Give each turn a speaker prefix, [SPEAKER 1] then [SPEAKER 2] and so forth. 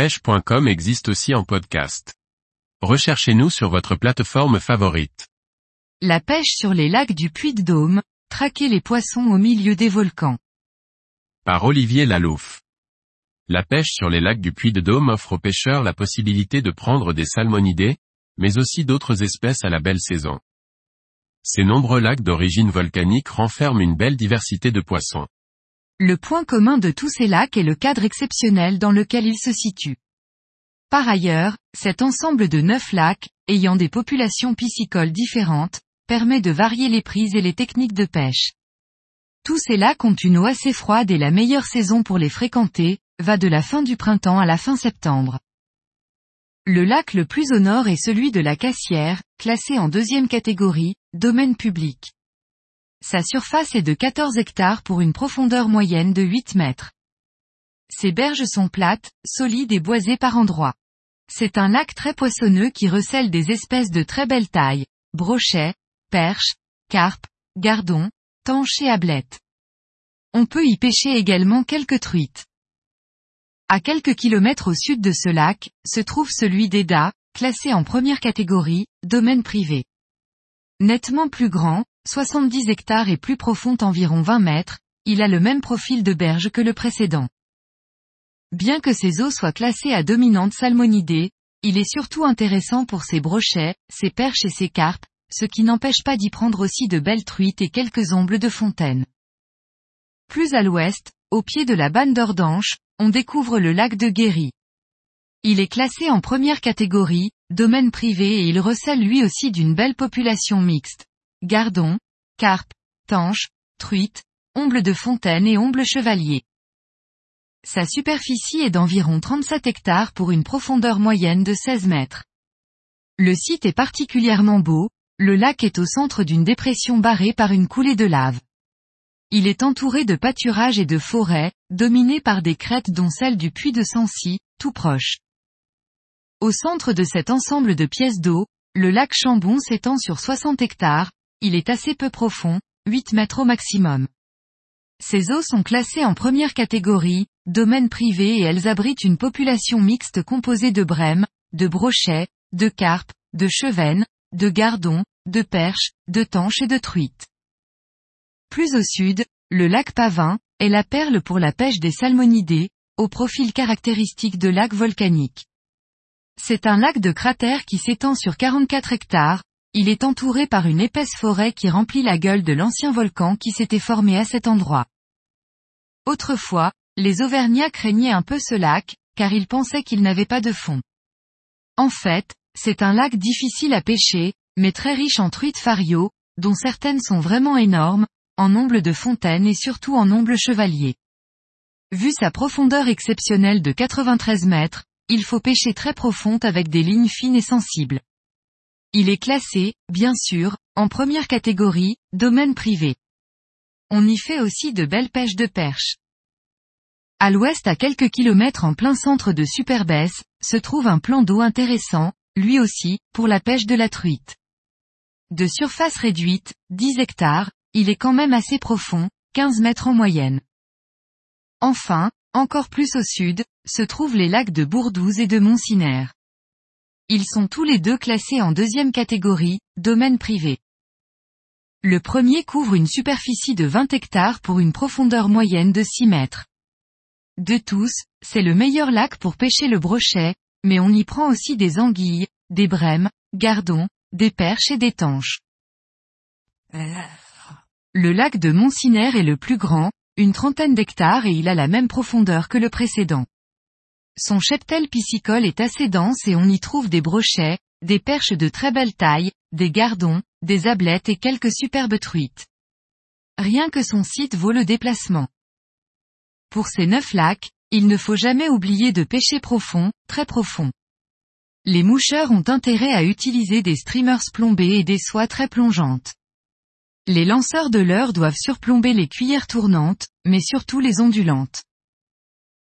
[SPEAKER 1] pêche.com existe aussi en podcast. Recherchez-nous sur votre plateforme favorite.
[SPEAKER 2] La pêche sur les lacs du Puy-de-Dôme, traquer les poissons au milieu des volcans.
[SPEAKER 1] Par Olivier Lalouf. La pêche sur les lacs du Puy-de-Dôme offre aux pêcheurs la possibilité de prendre des salmonidés, mais aussi d'autres espèces à la belle saison. Ces nombreux lacs d'origine volcanique renferment une belle diversité de poissons.
[SPEAKER 2] Le point commun de tous ces lacs est le cadre exceptionnel dans lequel ils se situent. Par ailleurs, cet ensemble de neuf lacs, ayant des populations piscicoles différentes, permet de varier les prises et les techniques de pêche. Tous ces lacs ont une eau assez froide et la meilleure saison pour les fréquenter, va de la fin du printemps à la fin septembre. Le lac le plus au nord est celui de la Cassière, classé en deuxième catégorie, domaine public. Sa surface est de 14 hectares pour une profondeur moyenne de 8 mètres. Ses berges sont plates, solides et boisées par endroits. C'est un lac très poissonneux qui recèle des espèces de très belle taille, brochets, perches, carpes, gardons, tanches et ablettes. On peut y pêcher également quelques truites. À quelques kilomètres au sud de ce lac, se trouve celui d'Eda, classé en première catégorie, domaine privé. Nettement plus grand, 70 hectares et plus profond environ 20 mètres, il a le même profil de berge que le précédent. Bien que ses eaux soient classées à dominante salmonidée, il est surtout intéressant pour ses brochets, ses perches et ses carpes, ce qui n'empêche pas d'y prendre aussi de belles truites et quelques ombles de fontaine. Plus à l'ouest, au pied de la banne d'Ordanche, on découvre le lac de Guéry. Il est classé en première catégorie, domaine privé et il recèle lui aussi d'une belle population mixte gardons, carpes, tanches, truites, ombles de fontaine et ombles chevalier. Sa superficie est d'environ 37 hectares pour une profondeur moyenne de 16 mètres. Le site est particulièrement beau, le lac est au centre d'une dépression barrée par une coulée de lave. Il est entouré de pâturages et de forêts, dominées par des crêtes dont celle du puits de Sancy, tout proche. Au centre de cet ensemble de pièces d'eau, le lac Chambon s'étend sur 60 hectares, il est assez peu profond, 8 mètres au maximum. Ces eaux sont classées en première catégorie, domaine privé et elles abritent une population mixte composée de brèmes, de brochets, de carpes, de chevennes, de gardons, de perches, de tanches et de truites. Plus au sud, le lac Pavin, est la perle pour la pêche des salmonidés, au profil caractéristique de lac volcanique. C'est un lac de cratère qui s'étend sur 44 hectares, il est entouré par une épaisse forêt qui remplit la gueule de l'ancien volcan qui s'était formé à cet endroit. Autrefois, les Auvergnats craignaient un peu ce lac, car ils pensaient qu'il n'avait pas de fond. En fait, c'est un lac difficile à pêcher, mais très riche en truites fario, dont certaines sont vraiment énormes, en omble de fontaine et surtout en omble chevalier. Vu sa profondeur exceptionnelle de 93 mètres, il faut pêcher très profond avec des lignes fines et sensibles. Il est classé, bien sûr, en première catégorie, domaine privé. On y fait aussi de belles pêches de perches. À l'ouest à quelques kilomètres en plein centre de Superbès, se trouve un plan d'eau intéressant, lui aussi, pour la pêche de la truite. De surface réduite, 10 hectares, il est quand même assez profond, 15 mètres en moyenne. Enfin, encore plus au sud, se trouvent les lacs de Bourdouze et de Montsinaire. Ils sont tous les deux classés en deuxième catégorie, domaine privé. Le premier couvre une superficie de 20 hectares pour une profondeur moyenne de 6 mètres. De tous, c'est le meilleur lac pour pêcher le brochet, mais on y prend aussi des anguilles, des brèmes, gardons, des perches et des tanches. Le lac de Montsinaire est le plus grand, une trentaine d'hectares et il a la même profondeur que le précédent. Son cheptel piscicole est assez dense et on y trouve des brochets, des perches de très belle taille, des gardons, des ablettes et quelques superbes truites. Rien que son site vaut le déplacement. Pour ces neuf lacs, il ne faut jamais oublier de pêcher profond, très profond. Les moucheurs ont intérêt à utiliser des streamers plombés et des soies très plongeantes. Les lanceurs de leurre doivent surplomber les cuillères tournantes, mais surtout les ondulantes.